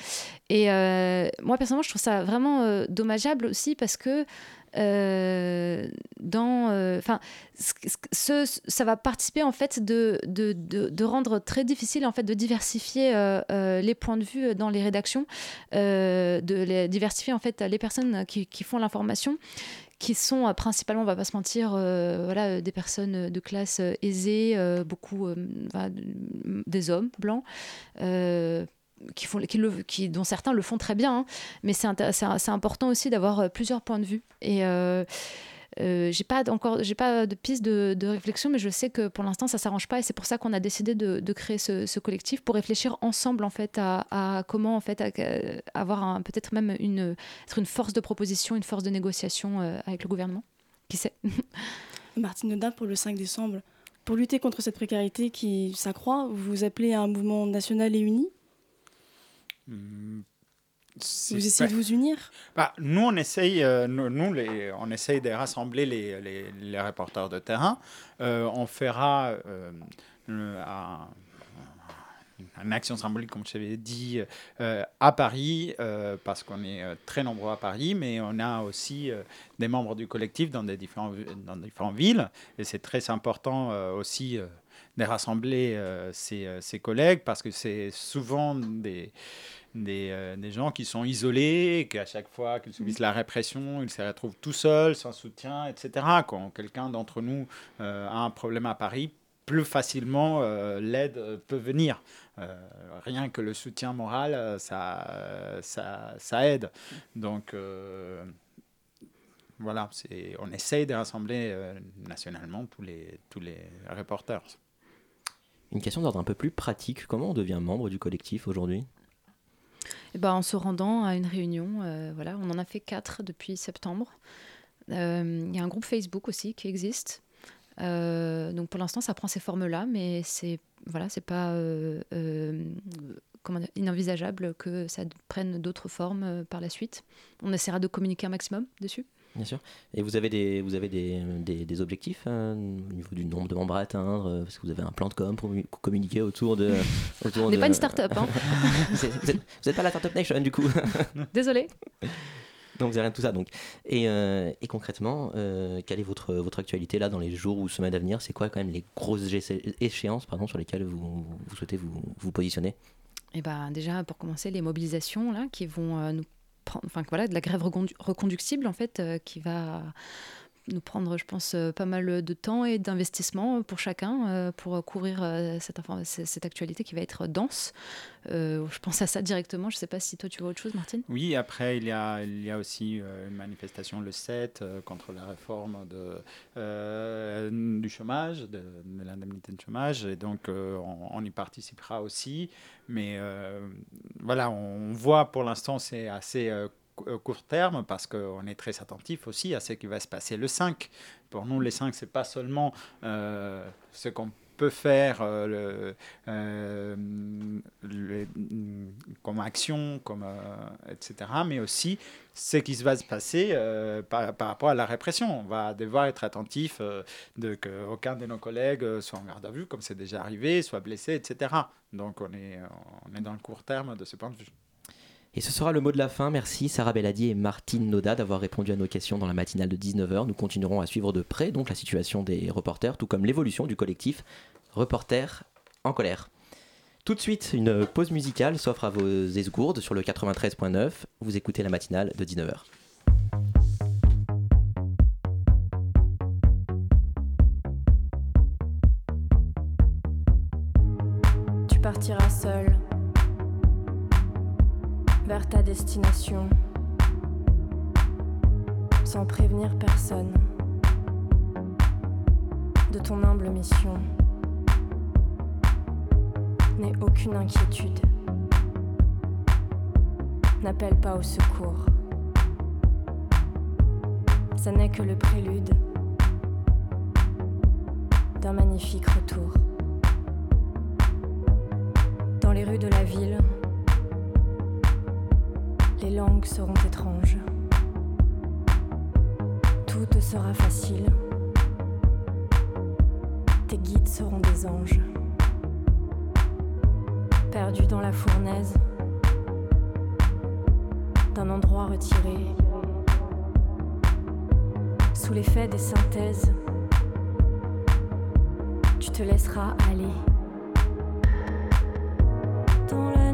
Et euh, moi, personnellement, je trouve ça vraiment euh, dommageable aussi parce que dans, enfin, ça va participer en fait de, de, de, rendre très difficile en fait de diversifier les points de vue dans les rédactions, de diversifier en fait les personnes qui, font l'information qui sont euh, principalement, on va pas se mentir, euh, voilà, des personnes de classe euh, aisée, beaucoup des hommes blancs. Qui font, qui le, qui, dont certains le font très bien, hein. mais c'est important aussi d'avoir plusieurs points de vue. Et euh, j'ai pas encore, j'ai pas de piste de, réflexion, mais je sais que pour l'instant ça s'arrange pas et c'est pour ça qu'on a décidé de, créer ce, collectif pour réfléchir ensemble en fait à, comment en fait avoir peut-être même une être une force de proposition, une force de négociation euh, avec le gouvernement. Qui sait? Martine Nodin pour le 5 décembre. Pour lutter contre cette précarité qui s'accroît, vous appelez à un mouvement national et uni? Vous essayez de vous unir? Bah, Nous, on essaye, euh, nous, nous, les, on essaye de rassembler les, les, les reporters de terrain. Euh, on fera euh, un, une action symbolique, comme je t'avais dit, à Paris, parce qu'on est très nombreux à Paris, mais on a aussi des membres du collectif dans, des différents, dans différentes villes. Et c'est très important aussi de rassembler ses, ses, collègues, parce que c'est souvent des... Des, des, gens qui sont isolés, qu'à chaque fois qu'ils subissent la répression, ils se retrouvent tout seuls, sans soutien, etc. Quand quelqu'un d'entre nous a un problème à Paris, plus facilement l'aide peut venir. Euh, rien que le soutien moral, euh, ça, ça, ça aide. Donc euh, voilà, on essaye de rassembler nationalement tous les, tous les reporters. Une question d'ordre un peu plus pratique. Comment on devient membre du collectif aujourd'hui? Eh ben, En se rendant à une réunion. voilà, on en a fait quatre depuis septembre. Il y a un groupe Facebook aussi qui existe. donc pour l'instant, ça prend ces formes-là, mais c'est voilà, c'est pas euh, euh, inenvisageable que ça prenne d'autres formes euh, par la suite. On essaiera de communiquer un maximum dessus. Bien sûr. Et vous avez des, vous avez des, des, objectifs hein, au niveau du nombre de membres à atteindre Parce que vous avez un plan de com pour communiquer autour de. Autour On n'est pas une start-up. Hein. vous n'êtes pas la Startup Nation du coup. Désolé. Donc, vous n'avez rien de tout ça. Donc. Et, euh, et concrètement, euh, quelle est votre, votre actualité là dans les jours ou semaines à venir? C'est quoi quand même les grosses échéances pardon, sur lesquelles vous, vous souhaitez vous, vous positionner? Et eh ben, Déjà, pour commencer, les mobilisations là, qui vont euh, nous. Enfin, voilà, de la grève reconductible en fait, qui va nous prendre, je pense, euh, pas mal de temps et d'investissement pour chacun euh, pour couvrir euh, cette, actualité qui va être dense. je pense à ça directement. Je ne sais pas si toi tu vois autre chose, Martine. Oui, après, il y a, il y a aussi une manifestation le 7 contre la réforme de, du chômage, de, l'indemnité de chômage. Et donc, on, y participera aussi. Mais voilà, on voit pour l'instant, c'est assez court terme parce qu'on est très attentif aussi à ce qui va se passer le 5. Pour nous, les 5, c'est pas seulement euh, ce qu'on peut faire euh, le, comme action, comme, etc., mais aussi ce qui va se passer par, par, rapport à la répression. On va devoir être attentif de qu'aucun de nos collègues soit en garde à vue, comme c'est déjà arrivé, soit blessé, etc. Donc on est, on est dans le court terme de ce point de vue. Et ce sera le mot de la fin. Merci Sarah Belladi et Martine Noda d'avoir répondu à nos questions dans la matinale de 19h. Nous continuerons à suivre de près donc la situation des reporters, tout comme l'évolution du collectif Reporters en colère. Tout de suite, une pause musicale s'offre à vos esgourdes sur le 93.9. Vous écoutez la matinale de 19h. Tu partiras seul vers ta destination sans prévenir personne de ton humble mission. N'aie aucune inquiétude. N'appelle pas au secours. Ça n'est que le prélude d'un magnifique retour. Dans les rues de la ville, les langues seront étranges. Tout te sera facile. Tes guides seront des anges. Perdus dans la fournaise d'un endroit retiré. Sous l'effet des synthèses, tu te laisseras aller. Et la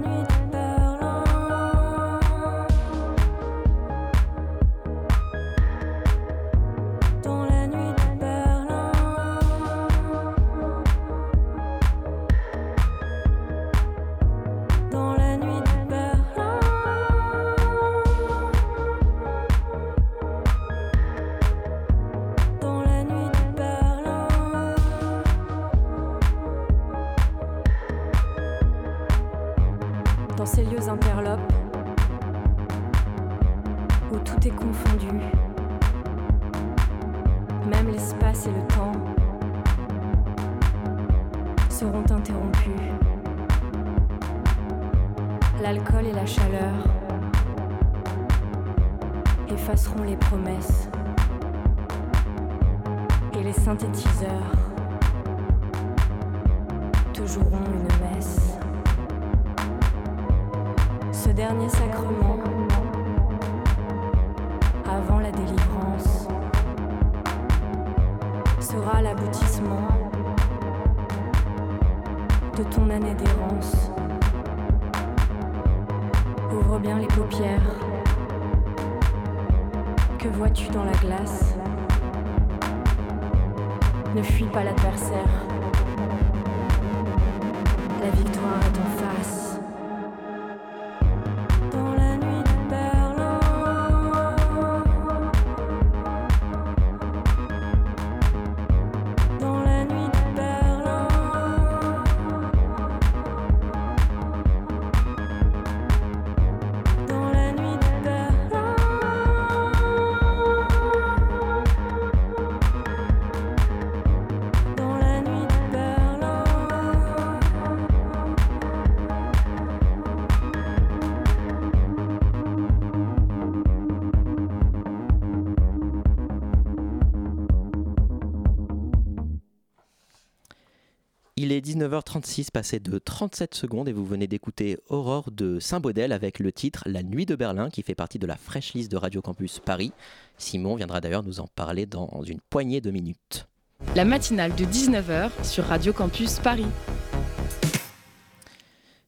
19h36, passé de 37 secondes, et vous venez d'écouter Aurore de Saint-Baudel avec le titre La Nuit de Berlin, qui fait partie de la fraîche liste de Radio Campus Paris. Simon viendra d'ailleurs nous en parler dans une poignée de minutes. La matinale de 19h sur Radio Campus Paris.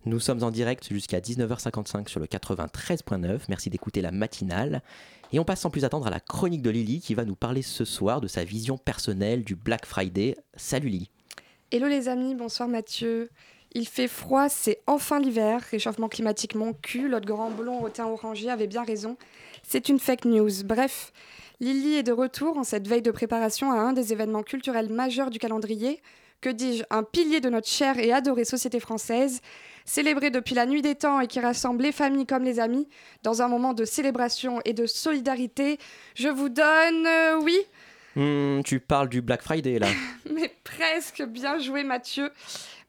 Nous sommes en direct jusqu'à 19h55 sur le 93.9. Merci d'écouter la matinale. Et on passe sans plus attendre à la chronique de Lily qui va nous parler ce soir de sa vision personnelle du Black Friday. Salut Lily. Hello les amis, bonsoir Mathieu. Il fait froid, c'est enfin l'hiver. Réchauffement climatique mon cul, l'autre grand blond au teint orangé avait bien raison. C'est une fake news. Bref, Lily est de retour en cette veille de préparation à un des événements culturels majeurs du calendrier. Que dis-je, un pilier de notre chère et adorée société française, célébré depuis la nuit des temps et qui rassemble les familles comme les amis dans un moment de célébration et de solidarité. Je vous donne, euh, oui, Hmm, tu parles du Black Friday là. mais presque bien joué Mathieu.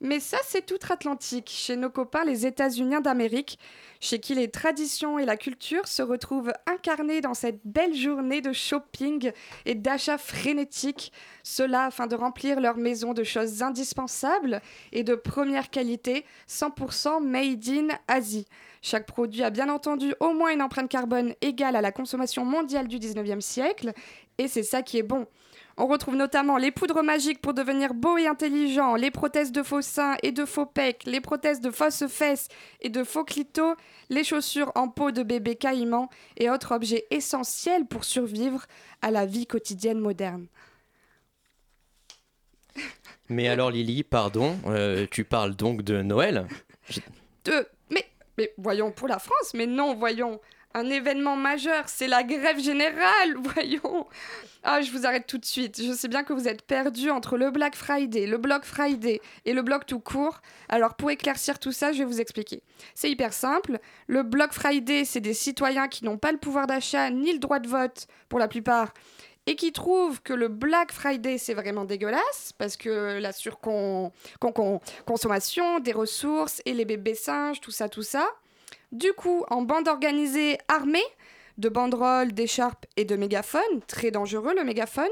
Mais ça, c'est outre-Atlantique, chez nos copains les États-Unis d'Amérique, chez qui les traditions et la culture se retrouvent incarnées dans cette belle journée de shopping et d'achat frénétique, cela afin de remplir leur maison de choses indispensables et de première qualité, 100% made in Asie. Chaque produit a bien entendu au moins une empreinte carbone égale à la consommation mondiale du 19e siècle, et c'est ça qui est bon. On retrouve notamment les poudres magiques pour devenir beau et intelligent, les prothèses de faux seins et de faux pecs, les prothèses de fausses fesses et de faux clitos, les chaussures en peau de bébé caïman et autres objets essentiels pour survivre à la vie quotidienne moderne. Mais alors Lily, pardon, euh, tu parles donc de Noël? De... Mais, mais voyons pour la France, mais non, voyons. Un événement majeur, c'est la grève générale, voyons. Ah, je vous arrête tout de suite. Je sais bien que vous êtes perdus entre le Black Friday, le Block Friday et le Bloc tout court. Alors pour éclaircir tout ça, je vais vous expliquer. C'est hyper simple. Le Block Friday, c'est des citoyens qui n'ont pas le pouvoir d'achat ni le droit de vote, pour la plupart, et qui trouvent que le Black Friday, c'est vraiment dégueulasse, parce que la surconsommation des ressources et les bébés singes, tout ça, tout ça. Du coup, en bande organisée armée, de banderoles, d'écharpes et de mégaphones, très dangereux le mégaphone,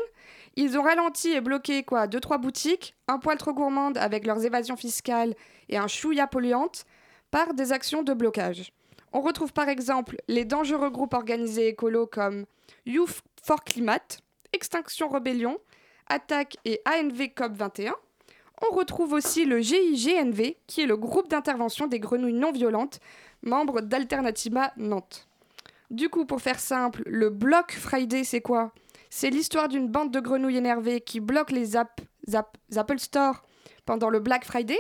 ils ont ralenti et bloqué quoi, deux trois boutiques, un poil trop gourmandes avec leurs évasions fiscales et un chouïa polluante, par des actions de blocage. On retrouve par exemple les dangereux groupes organisés écolos comme Youth for Climate, Extinction Rebellion, Attaque et ANV COP 21. On retrouve aussi le GIGNV, qui est le groupe d'intervention des grenouilles non violentes, membre d'Alternativa Nantes. Du coup, pour faire simple, le Block Friday, c'est quoi? C'est l'histoire d'une bande de grenouilles énervées qui bloquent les app- Apple Store pendant le Black Friday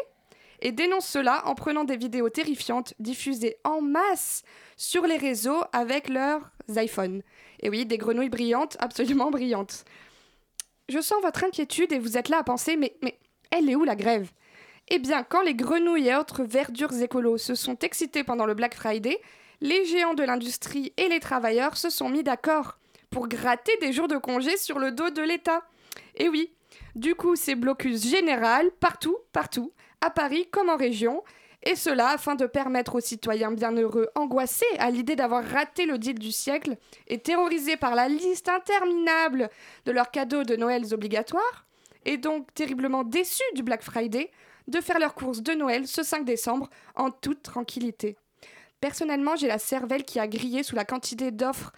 et dénoncent cela en prenant des vidéos terrifiantes diffusées en masse sur les réseaux avec leurs iPhones. Et oui, des grenouilles brillantes, absolument brillantes. Je sens votre inquiétude et vous êtes là à penser, mais, mais elle est où la grève? Eh bien, quand les grenouilles et autres verdures écolos se sont excités pendant le Black Friday, les géants de l'industrie et les travailleurs se sont mis d'accord pour gratter des jours de congé sur le dos de l'État. Et oui, du coup, c'est blocus général partout, partout, à Paris comme en région, Et cela afin de permettre aux citoyens bienheureux, angoissés à l'idée d'avoir raté le deal du siècle et terrorisés par la liste interminable de leurs cadeaux de Noël obligatoires, et donc terriblement déçus du Black Friday, de faire leurs courses de Noël ce 5 décembre en toute tranquillité. Personnellement, j'ai la cervelle qui a grillé sous la quantité d'offres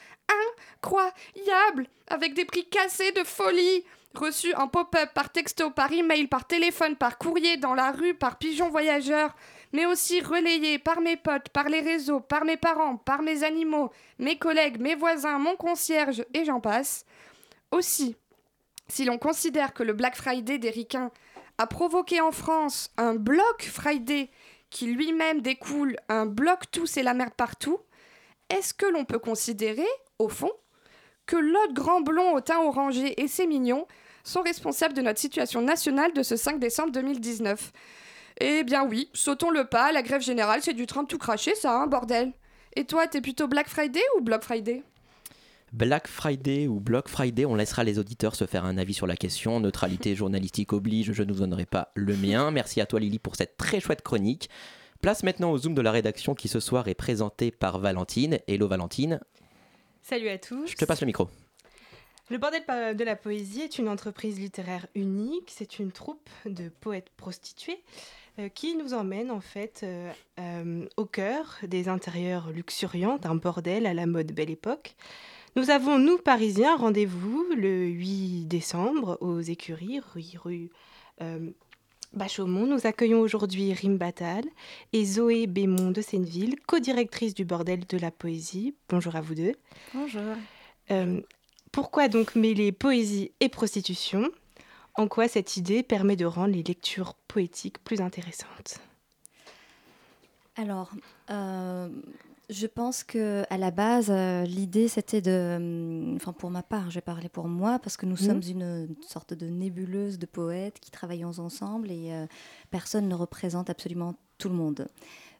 incroyables, avec des prix cassés de folie, reçus en pop-up, par texto, par email, par téléphone, par courrier, dans la rue, par pigeon voyageur, mais aussi relayés par mes potes, par les réseaux, par mes parents, par mes animaux, mes collègues, mes voisins, mon concierge, et j'en passe. Aussi, si l'on considère que le Black Friday des ricains a provoqué en France un Block Friday qui lui-même découle un bloc tous et la merde partout, est-ce que l'on peut considérer, au fond, que l'autre grand blond au teint orangé et ses mignons sont responsables de notre situation nationale de ce 5 décembre 2019 Eh bien oui, sautons le pas, la grève générale c'est du train tout cracher ça, hein, bordel. Et toi, t'es plutôt Black Friday ou Block Friday? Black Friday ou Block Friday, on laissera les auditeurs se faire un avis sur la question. Neutralité journalistique oblige, je ne vous donnerai pas le mien. Merci à toi Lily pour cette très chouette chronique. Place maintenant au zoom de la rédaction qui ce soir est présenté par Valentine. Hello Valentine, Salut à tous. je te passe le micro. Le Bordel de la Poésie est une entreprise littéraire unique. C'est une troupe de poètes prostitués euh, qui nous emmène en fait euh, euh, au cœur des intérieurs luxuriants d'un bordel à la mode belle époque. Nous avons, nous, Parisiens, rendez-vous le 8 décembre aux écuries, rue, rue euh, Bachaumont. Nous accueillons aujourd'hui Rim Batal et Zoé Bémont de Senneville, co-directrice du Bordel de la Poésie. Bonjour à vous deux. Bonjour. Euh, pourquoi donc mêler poésie et prostitution? En quoi cette idée permet de rendre les lectures poétiques plus intéressantes? Alors, euh, je pense que à la base, euh, l'idée c'était de, hum, enfin pour ma part, je vais parler pour moi parce que nous Mhm. sommes une sorte de nébuleuse de poètes qui travaillons ensemble et euh, personne ne représente absolument tout le monde.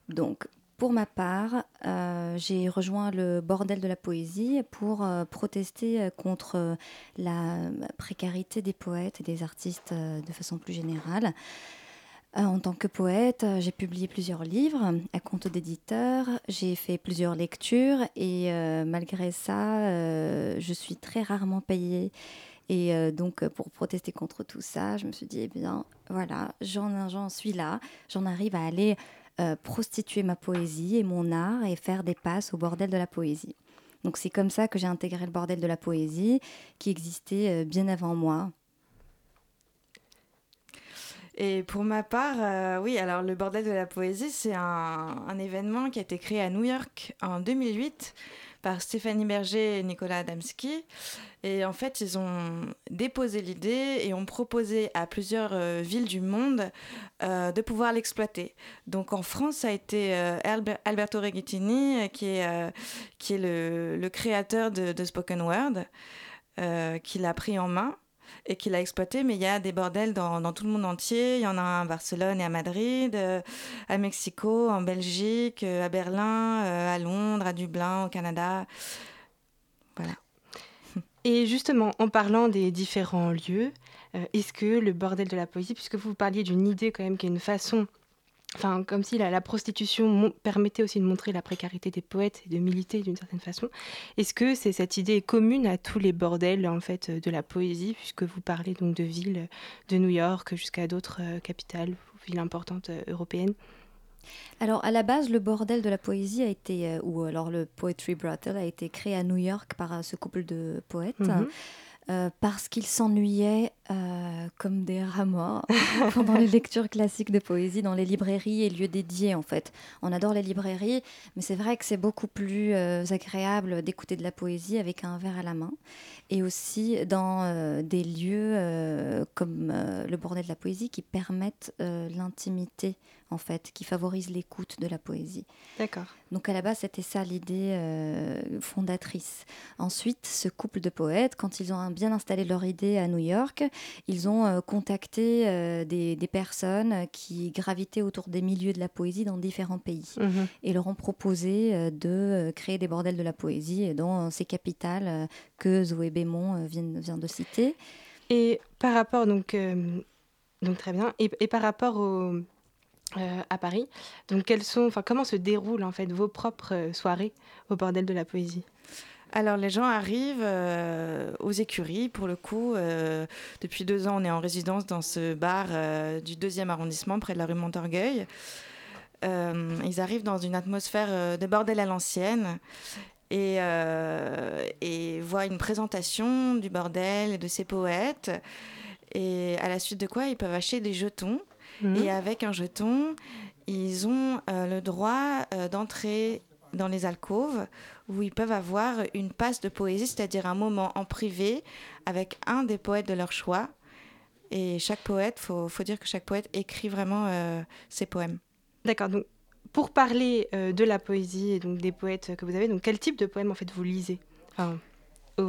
Donc, pour ma part, euh, j'ai rejoint le bordel de la poésie pour euh, protester contre la précarité des poètes et des artistes euh, de façon plus générale. Euh, en tant que poète, euh, j'ai publié plusieurs livres à compte d'éditeur, j'ai fait plusieurs lectures et euh, malgré ça, je suis très rarement payée. Et donc, pour protester contre tout ça, je me suis dit, eh bien, voilà, j'en suis là, j'en arrive à aller prostituer ma poésie et mon art et faire des passes au bordel de la poésie. Donc, c'est comme ça que j'ai intégré le bordel de la poésie qui existait bien avant moi. Et pour ma part, euh, oui, alors le Bordel de la Poésie, c'est un, événement qui a été créé à New York en 2008 par Stéphanie Berger et Nicolas Adamski. Et en fait, ils ont déposé l'idée et ont proposé à plusieurs euh, villes du monde euh, de pouvoir l'exploiter. Donc en France, ça a été Alber- Alberto Regitini, euh, qui est, qui est le, créateur de, de Spoken Word, qui l'a pris en main et qui l'a exploité, mais il y a des bordels dans, dans tout le monde entier. Il y en a à Barcelone et à Madrid, euh, à Mexico, en Belgique, euh, à Berlin, euh, à Londres, à Dublin, au Canada. Voilà. Et justement, en parlant des différents lieux, est-ce que le bordel de la poésie, puisque vous parliez d'une idée quand même qui est une façon, enfin comme si la, la prostitution permettait aussi de montrer la précarité des poètes et de militer d'une certaine façon, est-ce que c'est cette idée commune à tous les bordels en fait de la poésie, puisque vous parlez donc de villes de New York jusqu'à d'autres euh, capitales, villes importantes euh, européennes? Alors, à la base, le bordel de la poésie a été, euh, ou alors le Poetry Brothel, a été créé à New York par ce couple de poètes. Mhm. euh, parce qu'ils s'ennuyaient euh, comme des rats morts pendant les lectures classiques de poésie dans les librairies et lieux dédiés en fait. On adore les librairies, mais c'est vrai que c'est beaucoup plus euh, agréable d'écouter de la poésie avec un verre à la main et aussi dans euh, des lieux comme le bordel de la poésie qui permettent l'intimité en fait, qui favorisent l'écoute de la poésie. D'accord. Donc à la base, c'était ça l'idée fondatrice. Ensuite, ce couple de poètes, quand ils ont bien installé leur idée à New York, ils ont euh, contacté euh, des, des personnes qui gravitaient autour des milieux de la poésie dans différents pays Mhm. et leur ont proposé euh, de euh, créer des bordels de la poésie dans ces capitales euh, que Zoé Bémont euh, vient, vient de citer. Et par rapport, donc, euh, donc très bien, et, et par rapport au, euh, à Paris. Donc, quelles sont, enfin, comment se déroulent en fait vos propres euh, soirées au bordel de la poésie? Alors les gens arrivent euh, aux écuries pour le coup. euh, depuis deux ans, on est en résidence dans ce bar euh, du deuxième arrondissement près de la rue Montorgueil. Ils arrivent dans une atmosphère de bordel à l'ancienne et, et voient une présentation du bordel et de ses poètes. Et à la suite de quoi, ils peuvent acheter des jetons. Mhm. Et avec un jeton, ils ont le droit d'entrer dans les alcôves où ils peuvent avoir une passe de poésie, c'est-à-dire un moment en privé avec un des poètes de leur choix. Et chaque poète, faut, faut dire que chaque poète écrit vraiment euh, ses poèmes. D'accord. Donc, pour parler euh, de la poésie et donc des poètes que vous avez, donc quel type de poème en fait vous lisez? Enfin,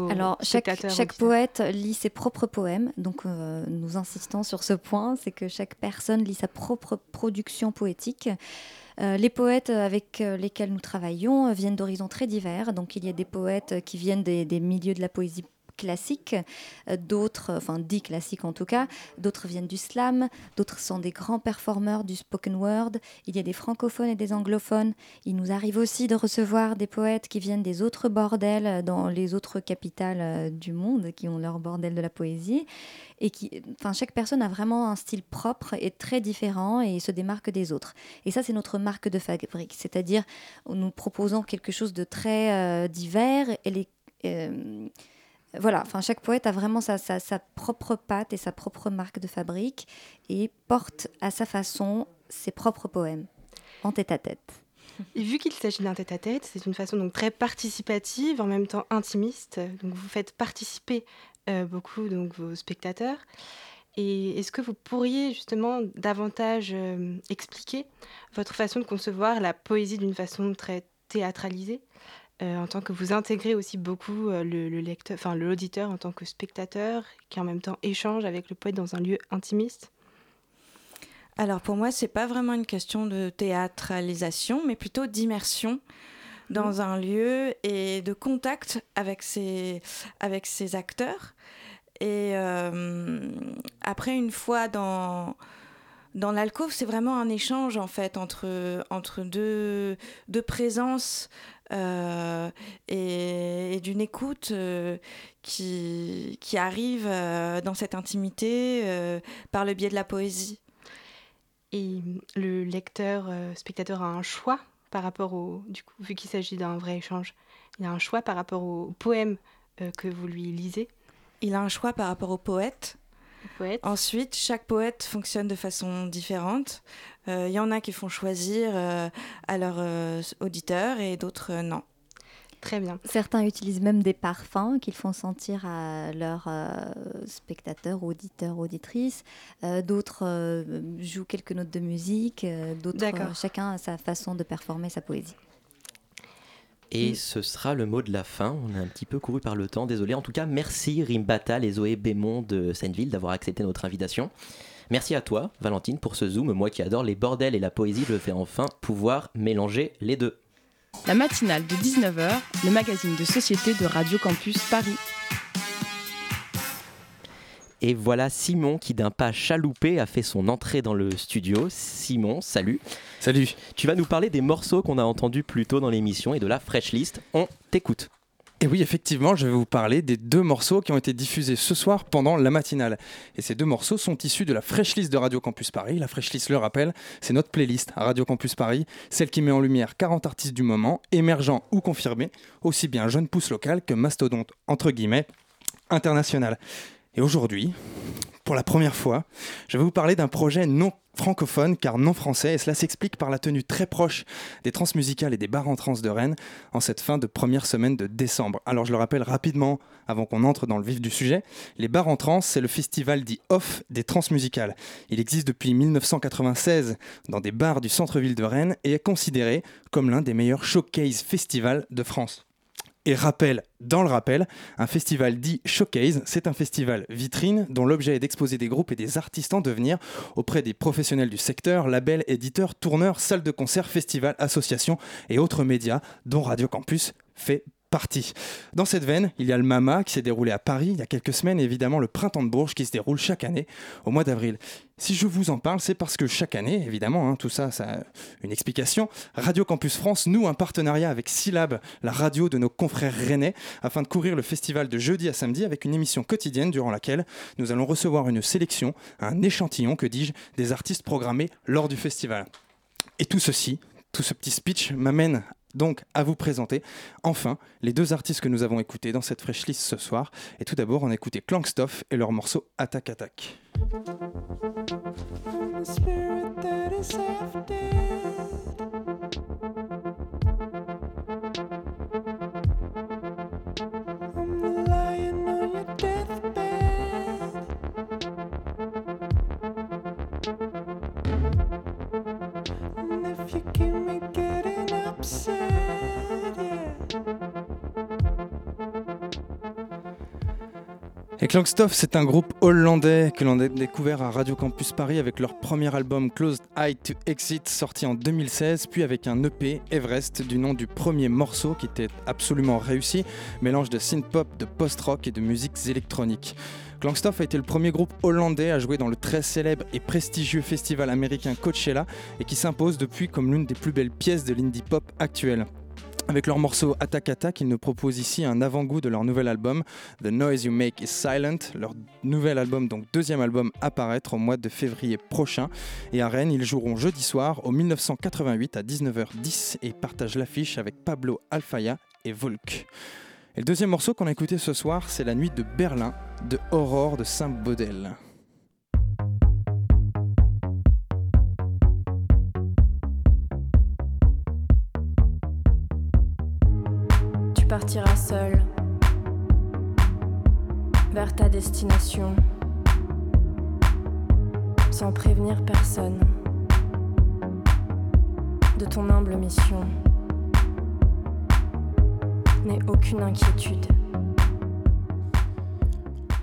Alors, chaque, poète lit ses propres poèmes. Donc, euh, nous insistons sur ce point c'est que chaque personne lit sa propre production poétique. Euh, les poètes avec euh, lesquels nous travaillons euh, viennent d'horizons très divers. Donc, il y a des poètes qui viennent des milieux de la poésie classique, euh, d'autres, enfin dits classiques en tout cas, d'autres viennent du slam, d'autres sont des grands performeurs du spoken word, il y a des francophones et des anglophones, il nous arrive aussi de recevoir des poètes qui viennent des autres bordels euh, dans les autres capitales euh, du monde, qui ont leur bordel de la poésie, et qui, enfin chaque personne a vraiment un style propre et très différent et se démarque des autres. Et ça c'est notre marque de fabrique, c'est-à-dire nous proposons quelque chose de très divers. Et les voilà, enfin, chaque poète a vraiment sa, propre patte et sa propre marque de fabrique et porte à sa façon ses propres poèmes en tête à tête. Et vu qu'il s'agit d'un tête-à-tête, c'est une façon donc très participative, en même temps intimiste. Donc vous faites participer euh, beaucoup donc vos spectateurs. Et est-ce que vous pourriez justement davantage euh, expliquer votre façon de concevoir la poésie d'une façon très théâtralisée, euh, en tant que vous intégrez aussi beaucoup euh, le, le lecteur, enfin l'auditeur en tant que spectateur, qui en même temps échange avec le poète dans un lieu intimiste? Alors pour moi, c'est pas vraiment une question de théâtralisation, mais plutôt d'immersion dans un lieu et de contact avec ses, avec ses acteurs. Et euh, après, une fois dans, dans l'alcôve, c'est vraiment un échange en fait entre, entre deux, deux présences euh, et, et d'une écoute euh, qui, qui arrive euh, dans cette intimité par le biais de la poésie. Et le lecteur, spectateur a un choix par rapport au. Du coup, vu qu'il s'agit d'un vrai échange, il a un choix par rapport au poème que vous lui lisez. Il a un choix par rapport au poète. Ensuite, chaque poète fonctionne de façon différente. Euh, Il y en a qui font choisir euh, à leurs euh, auditeurs et d'autres euh, non. Très bien. Certains utilisent même des parfums qu'ils font sentir à leurs euh, spectateurs, auditeurs, auditrices. Euh, d'autres euh, jouent quelques notes de musique. euh, d'autres, D'accord. euh, chacun a sa façon de performer sa poésie. Et ce sera le mot de la fin. On a un petit peu couru par le temps, désolé. En tout cas, merci Rim Batal et Zoé Bémont de Seineville d'avoir accepté notre invitation. Merci à toi, Valentine, pour ce zoom. Moi qui adore les bordels et la poésie, je vais enfin pouvoir mélanger les deux. La matinale de 19h, le magazine de société de Radio Campus Paris. Et voilà Simon qui d'un pas chaloupé a fait son entrée dans le studio. Simon, salut. Salut. Tu vas nous parler des morceaux qu'on a entendus plus tôt dans l'émission et de la fresh list. On t'écoute. Et oui, effectivement, je vais vous parler des deux morceaux qui ont été diffusés ce soir pendant la matinale. Et ces deux morceaux sont issus de la Fresh List de Radio Campus Paris. La Fresh List, le rappelle, c'est notre playlist à Radio Campus Paris, celle qui met en lumière 40 artistes du moment, émergents ou confirmés, aussi bien jeunes pousses locales que mastodontes, entre guillemets, international. Et aujourd'hui, pour la première fois, je vais vous parler d'un projet non francophone car non français et cela s'explique par la tenue très proche des transmusicales et des bars en trans de Rennes en cette fin de première semaine de décembre. Alors je le rappelle rapidement avant qu'on entre dans le vif du sujet, les bars en trans c'est le festival dit off des transmusicales. Il existe depuis 1996 dans des bars du centre-ville de Rennes et est considéré comme l'un des meilleurs showcase festivals de France. Et rappel, dans le rappel, un festival dit Showcase, c'est un festival vitrine dont l'objet est d'exposer des groupes et des artistes en devenir auprès des professionnels du secteur, labels, éditeurs, tourneurs, salles de concert, festivals, associations et autres médias dont Radio Campus fait partie. Dans cette veine, il y a le MAMA qui s'est déroulé à Paris il y a quelques semaines et évidemment le Printemps de Bourges qui se déroule chaque année au mois d'avril. Si je vous en parle, c'est parce que chaque année, évidemment, hein, tout ça, ça a une explication. Radio Campus France noue un partenariat avec Syllab, la radio de nos confrères rennais, afin de courir le festival de jeudi à samedi avec une émission quotidienne durant laquelle nous allons recevoir une sélection, un échantillon, que dis-je, des artistes programmés lors du festival. Et tout ceci, tout ce petit speech m'amène donc à vous présenter enfin les deux artistes que nous avons écoutés dans cette fresh list ce soir. Et tout d'abord, on a écouté Clankstuff et leur morceau half dead. Et Clankstuff, c'est un groupe hollandais que l'on a découvert à Radio Campus Paris avec leur premier album Closed Eye to Exit sorti en 2016, puis avec un EP Everest du nom du premier morceau qui était absolument réussi, mélange de synth-pop, de post-rock et de musiques électroniques. Clankstuff a été le premier groupe hollandais à jouer dans le très célèbre et prestigieux festival américain Coachella et qui s'impose depuis comme l'une des plus belles pièces de l'indie pop actuelle. Avec leur morceau Attack Attack, ils nous proposent ici un avant-goût de leur nouvel album, The Noise You Make Is Silent. Leur nouvel album, donc deuxième album, à au mois de février prochain. Et à Rennes, ils joueront jeudi soir au 1988 à 19h10 et partagent l'affiche avec Pablo Alfaya et Volk. Et le deuxième morceau qu'on a écouté ce soir, c'est La Nuit de Berlin de Aurore de Saint-Baudel. Tu partiras seul vers ta destination sans prévenir personne de ton humble mission. N'aie aucune inquiétude.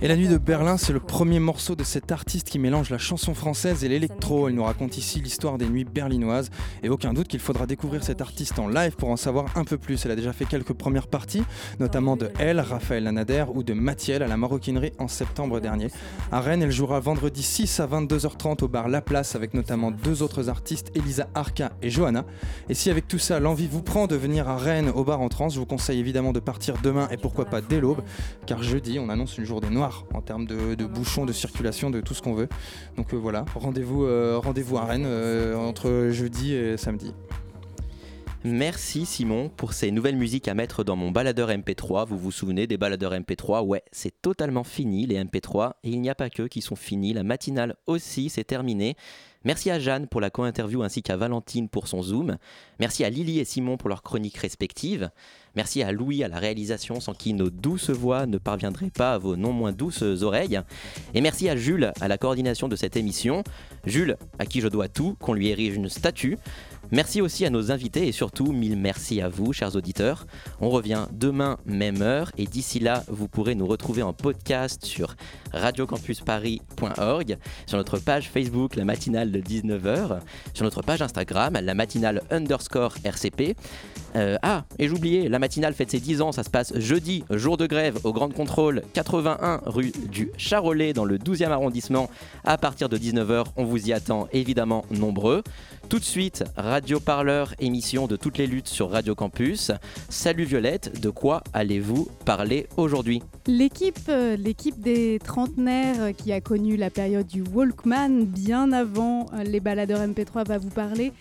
Et La Nuit de Berlin, c'est le premier morceau de cet artiste qui mélange la chanson française et l'électro. Il nous raconte ici l'histoire des nuits berlinoises. Et aucun doute qu'il faudra découvrir cet artiste en live pour en savoir un peu plus. Elle a déjà fait quelques premières parties, notamment de Elle, Raphaël Lanader ou de Mathiel à la Maroquinerie en septembre dernier. À Rennes, elle jouera vendredi 6 à 22h30 au bar La Place avec notamment deux autres artistes, Elisa Arca et Johanna. Et si avec tout ça, l'envie vous prend de venir à Rennes au bar en trans, je vous conseille évidemment de partir demain et pourquoi pas dès l'aube, car jeudi, on annonce une journée noire en termes de, de bouchons, de circulation, de tout ce qu'on veut. Donc euh, voilà, rendez-vous euh, rendez-vous à Rennes euh, entre jeudi et samedi. Merci Simon pour ces nouvelles musiques à mettre dans mon baladeur MP3. Vous vous souvenez des baladeurs MP3 Ouais, c'est totalement fini les MP3 et il n'y a pas que qui sont finis. La matinale aussi, c'est terminé. Merci à Jeanne pour la co-interview ainsi qu'à Valentine pour son Zoom. Merci à Lily et Simon pour leurs chroniques respectives. Merci à Louis à la réalisation sans qui nos douces voix ne parviendraient pas à vos non moins douces oreilles. Et merci à Jules à la coordination de cette émission. Jules, à qui je dois tout, qu'on lui érige une statue. Merci aussi à nos invités et surtout mille merci à vous, chers auditeurs. On revient demain, même heure, et d'ici là, vous pourrez nous retrouver en podcast sur radiocampusparis.org, sur notre page Facebook, la matinale de 19h, sur notre page Instagram, la matinale underscore RCP. Euh, ah, et j'oubliais, la matinale fête ses 10 ans, ça se passe jeudi, jour de grève, au Grand Contrôle, 81 rue du Charolais, dans le 12e arrondissement, à partir de 19h. On vous y attend évidemment nombreux. Tout de suite, Radio Parleur, émission de toutes les luttes sur Radio Campus. Salut Violette, de quoi allez-vous parler aujourd'hui? L'équipe, euh, l'équipe des trentenaires qui a connu la période du Walkman bien avant euh, les baladeurs MP3 va vous parler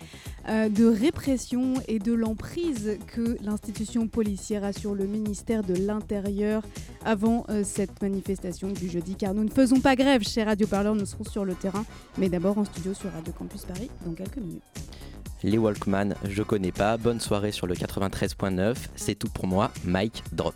de répression et de l'emprise que l'institution policière a sur le ministère de l'Intérieur avant euh, cette manifestation du jeudi. Car nous ne faisons pas grève chez Radio Parleur, nous serons sur le terrain, mais d'abord en studio sur Radio Campus Paris dans quelques minutes. Les Walkman, je connais pas. Bonne soirée sur le 93.9. C'est tout pour moi. Mike Drop.